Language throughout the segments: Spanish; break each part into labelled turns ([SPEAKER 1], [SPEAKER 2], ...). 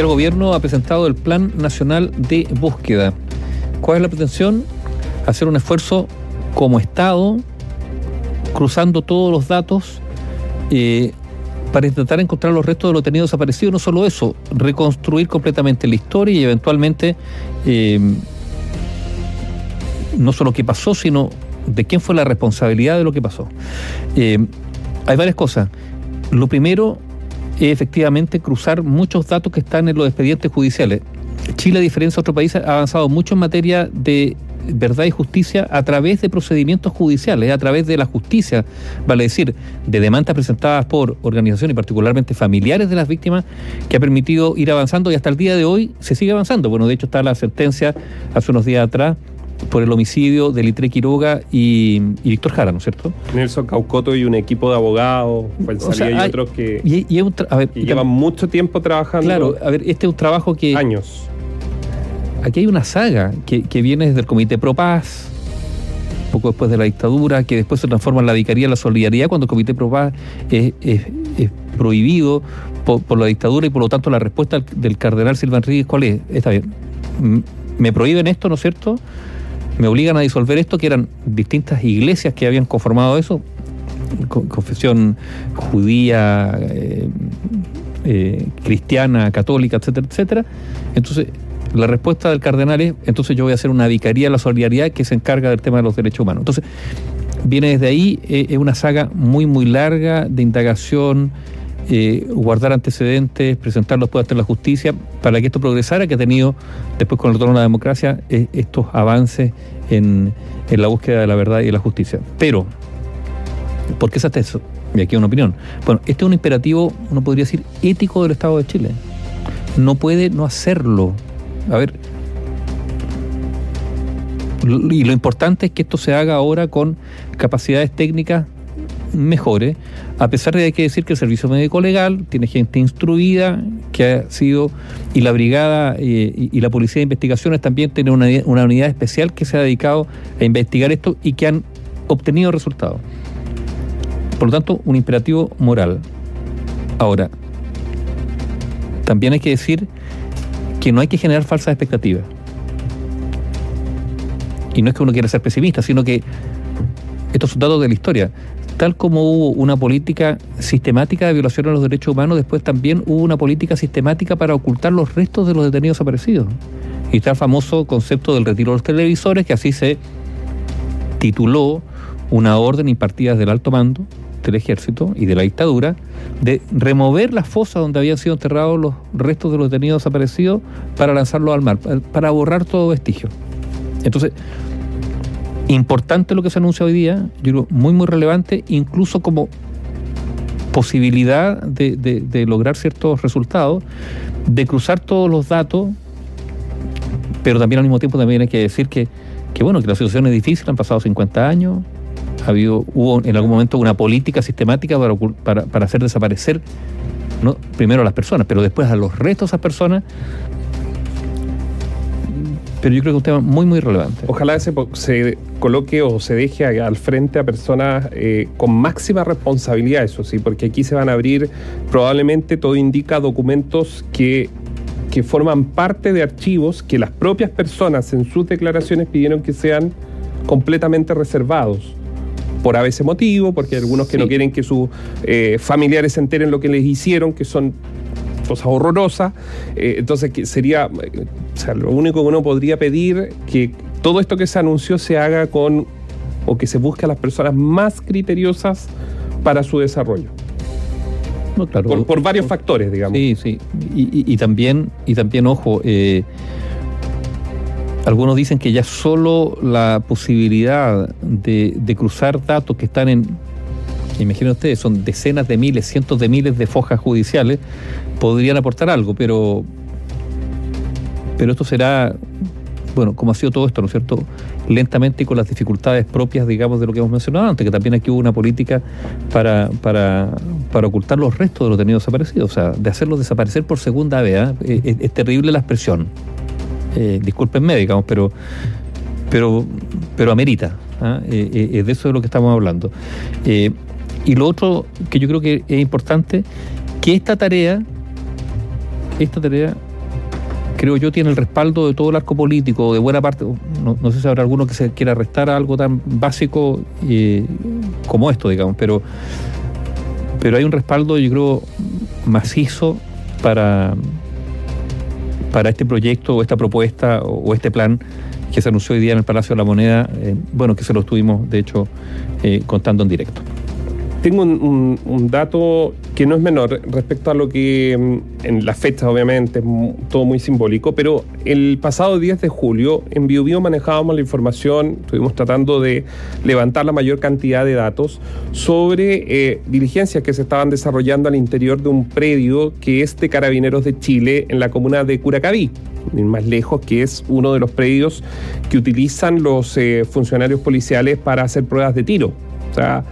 [SPEAKER 1] el gobierno ha presentado el Plan Nacional de Búsqueda. ¿Cuál es la pretensión? Hacer un esfuerzo como Estado, cruzando todos los datos, eh, para intentar encontrar los restos de los tenidos desaparecidos. No solo eso, reconstruir completamente la historia y eventualmente eh, no solo qué pasó, sino de quién fue la responsabilidad de lo que pasó. Eh, hay varias cosas. Lo primero es efectivamente cruzar muchos datos que están en los expedientes judiciales. Chile, a diferencia de otros países, ha avanzado mucho en materia de verdad y justicia a través de procedimientos judiciales, a través de la justicia, vale decir, de demandas presentadas por organizaciones y particularmente familiares de las víctimas, que ha permitido ir avanzando y hasta el día de hoy se sigue avanzando. Bueno, de hecho está la sentencia hace unos días atrás por el homicidio de Litre Quiroga y, Víctor Jara, ¿no es cierto?
[SPEAKER 2] Nelson Caucoto y un equipo de abogados, y otros que, llevan mucho tiempo trabajando.
[SPEAKER 1] Claro, a ver, este es un trabajo que...
[SPEAKER 2] Años.
[SPEAKER 1] Aquí hay una saga que, viene desde el Comité Pro Paz, poco después de la dictadura, que después se transforma en la Vicaría de la Solidaridad, cuando el Comité Pro Paz es, prohibido por, la dictadura y por lo tanto la respuesta del cardenal Silva Enríquez, ¿cuál es? Está bien. Me prohíben esto, ¿no es cierto? Me obligan a disolver esto, que eran distintas iglesias que habían conformado eso, confesión judía, eh, eh, cristiana, católica, etcétera, etcétera. Entonces, la respuesta del cardenal es, entonces yo voy a hacer una vicaría de la solidaridad que se encarga del tema de los derechos humanos. Entonces, viene desde ahí, eh, es una saga muy, muy larga de indagación, eh, guardar antecedentes, presentarlos después ante la justicia, para que esto progresara, que ha tenido después con el retorno a la democracia eh, estos avances en, la búsqueda de la verdad y de la justicia. Pero, ¿por qué se hace eso? Y aquí una opinión. Bueno, este es un imperativo, uno podría decir, ético del Estado de Chile. No puede no hacerlo. A ver, y lo importante es que esto se haga ahora con capacidades técnicas mejores, a pesar de que hay que decir que el servicio médico legal tiene gente instruida que ha sido, y la brigada eh, y, la policía de investigaciones también tienen una, una unidad especial que se ha dedicado a investigar esto y que han obtenido resultados. Por lo tanto, un imperativo moral. Ahora, también hay que decir que no hay que generar falsas expectativas. Y no es que uno quiera ser pesimista, sino que estos son datos de la historia tal como hubo una política sistemática de violación a los derechos humanos, después también hubo una política sistemática para ocultar los restos de los detenidos desaparecidos. Y está el famoso concepto del retiro de los televisores, que así se tituló una orden impartida desde el alto mando del ejército y de la dictadura de remover las fosas donde habían sido enterrados los restos de los detenidos desaparecidos para lanzarlos al mar, para borrar todo vestigio. Entonces, importante lo que se anuncia hoy día, yo creo muy, muy relevante, incluso como posibilidad de, lograr ciertos resultados, de cruzar todos los datos, pero también al mismo tiempo también hay que decir que, bueno, que la situación es difícil, han pasado 50 años, ha habido, hubo en algún momento una política sistemática para, para, para hacer desaparecer primero a las personas, pero después a los restos de esas personas pero yo creo que es un tema muy, muy relevante.
[SPEAKER 2] Ojalá se, se coloque o se deje al frente a personas eh, con máxima responsabilidad, eso sí, porque aquí se van a abrir, probablemente todo indica documentos que que forman parte de archivos que las propias personas en sus declaraciones pidieron que sean completamente reservados por a veces motivo, porque hay algunos que no quieren que sus eh, familiares se enteren lo que les hicieron, que son cosas horrorosas. Eh, entonces, que sería, o sea, lo único que uno podría pedir que todo esto que se anunció se haga con, o que se busque a las personas más criteriosas para su desarrollo.
[SPEAKER 1] No, claro,
[SPEAKER 2] por, varios factores, digamos.
[SPEAKER 1] Sí, sí. Y, también, y también, ojo, eh, algunos dicen que ya solo la posibilidad de, de cruzar datos que están en imaginen ustedes, son decenas de miles, cientos de miles de fojas judiciales, podrían aportar algo, pero, pero esto será, bueno, como ha sido todo esto, ¿no es cierto? Lentamente y con las dificultades propias, digamos, de lo que hemos mencionado antes, que también aquí hubo una política para, para, para ocultar los restos de los detenidos desaparecidos, o sea, de hacerlos desaparecer por segunda vez. ¿ah? Es, terrible la expresión. Eh, discúlpenme, digamos, pero, pero, pero amerita. ¿ah? Eh, eh, de eso de lo que estamos hablando. Y lo otro que yo creo que es importante, que esta tarea, esta tarea creo yo, tiene el respaldo de todo el arco político, de buena parte, no, sé si habrá alguno que se quiera restar a algo tan básico eh, como esto, digamos, pero, pero hay un respaldo, yo creo, macizo para, para este proyecto o esta propuesta o, este plan que se anunció hoy día en el Palacio de la Moneda, eh, bueno, que se lo estuvimos, de hecho, eh, contando en directo.
[SPEAKER 2] Tengo un, dato que no es menor respecto a lo que mm, en las fechas, obviamente, es todo muy simbólico, pero el pasado 10 de julio en BioBio manejábamos la información, estuvimos tratando de levantar la mayor cantidad de datos sobre eh, diligencias que se estaban desarrollando al interior de un predio que es de Carabineros de Chile en la comuna de Curacaví más lejos, que es uno de los predios que utilizan los eh, funcionarios policiales para hacer pruebas de tiro. O sea,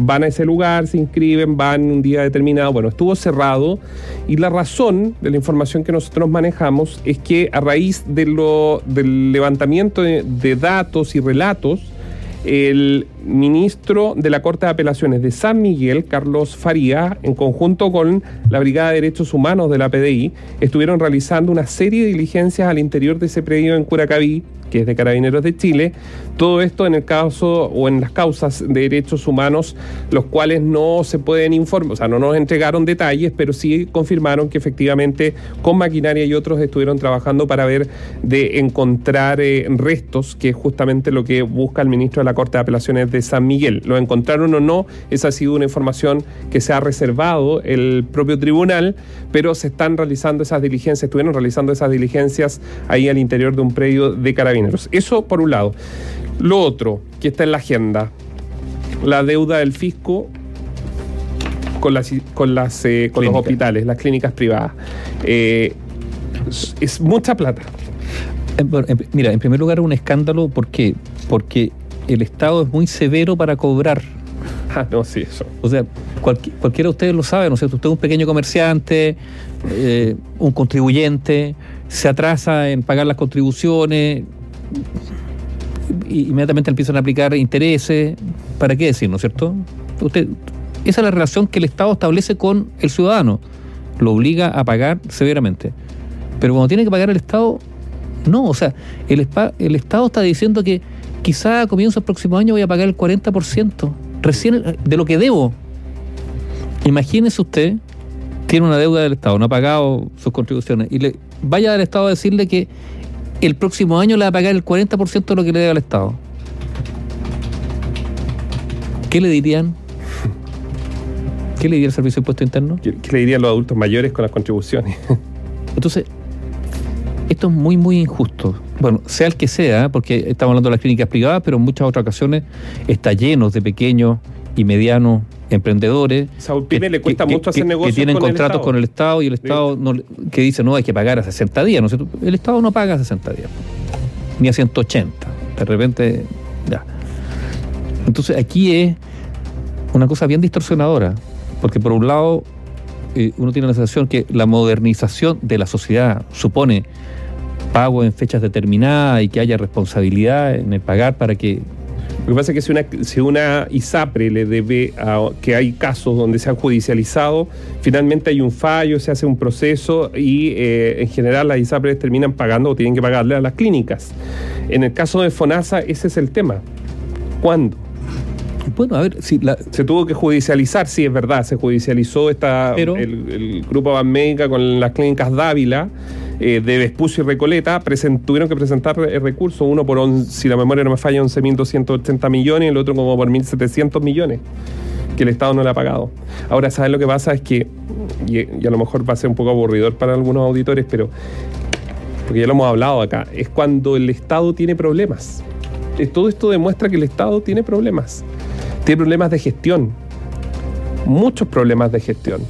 [SPEAKER 2] van a ese lugar, se inscriben, van un día determinado. Bueno, estuvo cerrado y la razón de la información que nosotros manejamos es que a raíz de lo, del levantamiento de, datos y relatos, el ministro de la Corte de Apelaciones de San Miguel, Carlos Faría, en conjunto con la Brigada de Derechos Humanos de la PDI, estuvieron realizando una serie de diligencias al interior de ese predio en Curacaví, que es de Carabineros de Chile. Todo esto en el caso o en las causas de derechos humanos, los cuales no se pueden informar, o sea, no nos entregaron detalles, pero sí confirmaron que efectivamente con maquinaria y otros estuvieron trabajando para ver de encontrar eh, restos, que es justamente lo que busca el ministro de la Corte de Apelaciones de San Miguel. Lo encontraron o no, esa ha sido una información que se ha reservado el propio tribunal, pero se están realizando esas diligencias, estuvieron realizando esas diligencias ahí al interior de un predio de Carabineros eso por un lado. Lo otro que está en la agenda, la deuda del fisco con las con las eh, con los hospitales, las clínicas privadas. Eh, es, mucha plata.
[SPEAKER 1] Mira, en primer lugar un escándalo, ¿por qué? Porque el Estado es muy severo para cobrar.
[SPEAKER 2] Ah, no, sí, eso.
[SPEAKER 1] O sea, cualquiera de ustedes lo sabe, ¿no es cierto? Usted es un pequeño comerciante, eh, un contribuyente, se atrasa en pagar las contribuciones, inmediatamente empiezan a aplicar intereses. ¿Para qué decir, no es cierto? Usted, esa es la relación que el Estado establece con el ciudadano. Lo obliga a pagar severamente. Pero cuando tiene que pagar el Estado, no. O sea, el, el Estado está diciendo que quizá a comienzo del próximo año voy a pagar el 40%, recién de lo que debo. Imagínese usted, tiene una deuda del Estado, no ha pagado sus contribuciones, y le vaya al Estado a decirle que el próximo año le va a pagar el 40% de lo que le debe al Estado. ¿Qué le dirían? ¿Qué le diría el Servicio de Impuesto Interno?
[SPEAKER 2] ¿Qué, le dirían los adultos mayores con las contribuciones?
[SPEAKER 1] Entonces, esto es muy, muy injusto. Bueno, sea el que sea, porque estamos hablando de las clínicas privadas, pero en muchas otras ocasiones está lleno de pequeños y medianos emprendedores
[SPEAKER 2] que, le cuesta mucho hacer negocios
[SPEAKER 1] que tienen contratos con el Estado y el Estado no, que dice no hay que pagar a 60 días ¿no? el Estado no paga a 60 días ni a 180 de repente ya. Entonces aquí es una cosa bien distorsionadora porque por un lado eh, uno tiene la sensación que la modernización de la sociedad supone pago en fechas determinadas y que haya responsabilidad en el pagar para que
[SPEAKER 2] lo que pasa es que si una, si una ISAPRE le debe a que hay casos donde se han judicializado, finalmente hay un fallo, se hace un proceso y eh, en general las ISAPRES terminan pagando o tienen que pagarle a las clínicas. En el caso de FONASA, ese es el tema. ¿Cuándo?
[SPEAKER 1] Bueno, a ver, si
[SPEAKER 2] se tuvo que judicializar, sí, es verdad, se judicializó esta, el, el, grupo Banmédica con las clínicas Dávila eh, de Vespucio y Recoleta tuvieron que presentar el recurso, uno por, si la memoria no me falla, 11.280 millones y el otro como por 1.700 millones que el Estado no le ha pagado. Ahora, ¿sabes lo que pasa? Es que, y, a lo mejor va a ser un poco aburridor para algunos auditores, pero, porque ya lo hemos hablado acá, es cuando el Estado tiene problemas. Todo esto demuestra que el Estado tiene problemas. Tiene problemas de gestión. Muchos problemas de gestión.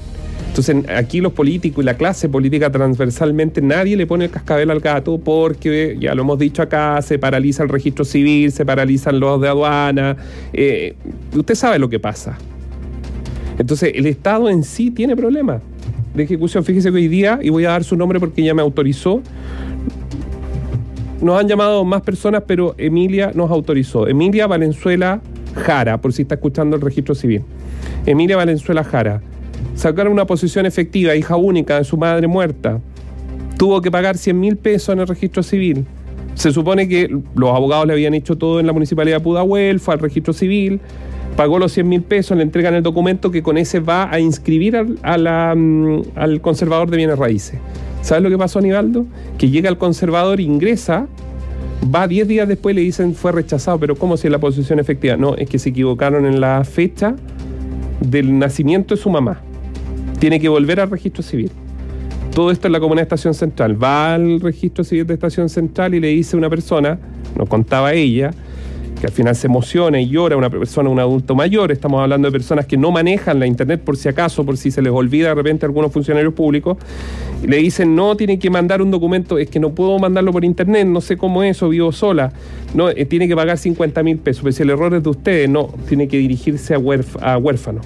[SPEAKER 2] Entonces, aquí los políticos y la clase política transversalmente, nadie le pone el cascabel al gato porque, ya lo hemos dicho acá, se paraliza el registro civil, se paralizan los de aduana. Eh, usted sabe lo que pasa. Entonces, el Estado en sí tiene problemas de ejecución. Fíjese que hoy día, y voy a dar su nombre porque ya me autorizó, nos han llamado más personas, pero Emilia nos autorizó. Emilia Valenzuela Jara, por si está escuchando el registro civil. Emilia Valenzuela Jara sacaron una posición efectiva, hija única de su madre muerta, tuvo que pagar 100 mil pesos en el registro civil. Se supone que los abogados le habían hecho todo en la municipalidad de Pudahuel, fue al registro civil, pagó los 100 mil pesos, le entregan el documento que con ese va a inscribir al, mm, al conservador de bienes raíces. ¿Sabes lo que pasó, Anibaldo? Que llega el conservador, ingresa, va 10 días después y le dicen fue rechazado, pero ¿cómo si la posición efectiva? No, es que se equivocaron en la fecha del nacimiento de su mamá. Tiene que volver al registro civil. Todo esto en la comunidad de Estación Central. Va al registro civil de Estación Central y le dice una persona, nos contaba ella, que al final se emociona y llora, una persona, un adulto mayor, estamos hablando de personas que no manejan la internet por si acaso, por si se les olvida de repente a algunos funcionarios públicos, le dicen, no, tiene que mandar un documento, es que no puedo mandarlo por internet, no sé cómo es eso, vivo sola, no, eh, tiene que pagar 50 mil pesos, pero si el error es de ustedes, no, tiene que dirigirse a, a huérfano.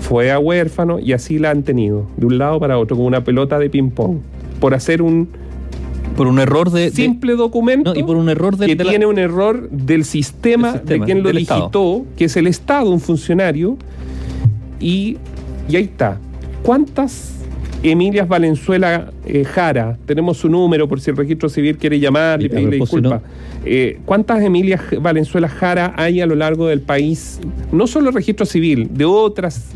[SPEAKER 2] Fue a huérfano y así la han tenido, de un lado para otro, como una pelota de ping-pong, por hacer un
[SPEAKER 1] por un error de
[SPEAKER 2] simple documento
[SPEAKER 1] y por un error
[SPEAKER 2] que tiene un error del sistema, de quien lo digitó, que es el Estado, un funcionario, y, y ahí está. ¿Cuántas Emilias Valenzuela eh, Jara, tenemos su número por si el registro civil quiere llamar y pedirle disculpas. Eh, ¿Cuántas Emilias Valenzuela Jara hay a lo largo del país? No solo el registro civil, de otras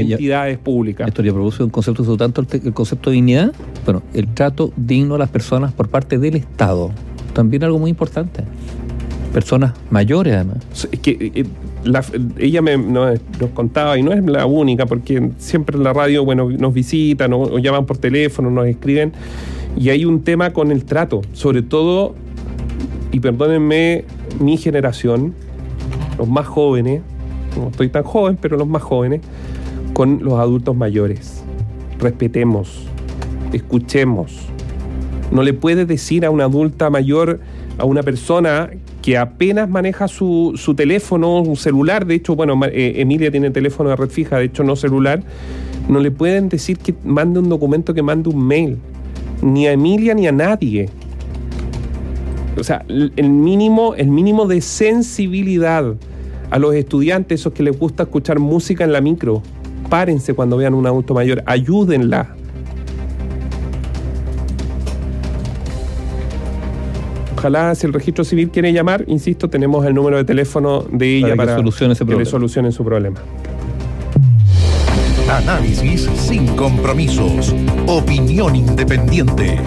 [SPEAKER 2] entidades públicas.
[SPEAKER 1] Esto ya produce un concepto, sobre tanto el, concepto de dignidad, bueno, el trato digno a las personas por parte del Estado. También algo muy importante. Personas mayores, además.
[SPEAKER 2] que, eh, ella me, nos, contaba, y no es la única, porque siempre en la radio bueno, nos visitan o, llaman por teléfono, nos escriben, y hay un tema con el trato, sobre todo, y perdónenme, mi generación, los más jóvenes, no estoy tan joven, pero los más jóvenes, con los adultos mayores. Respetemos, escuchemos. No le puede decir a una adulta mayor, a una persona que apenas maneja su, su teléfono, un celular, de hecho, bueno, eh, Emilia tiene teléfono de red fija, de hecho no celular, no le pueden decir que mande un documento, que mande un mail, ni a Emilia ni a nadie. O sea, el mínimo, el mínimo de sensibilidad a los estudiantes, esos que les gusta escuchar música en la micro, párense cuando vean un adulto mayor, ayúdenla. Ojalá si el registro civil quiere llamar, insisto, tenemos el número de teléfono de ella para, que, solucione ese que solucionen su problema.
[SPEAKER 3] Análisis sin compromisos. Opinión independiente.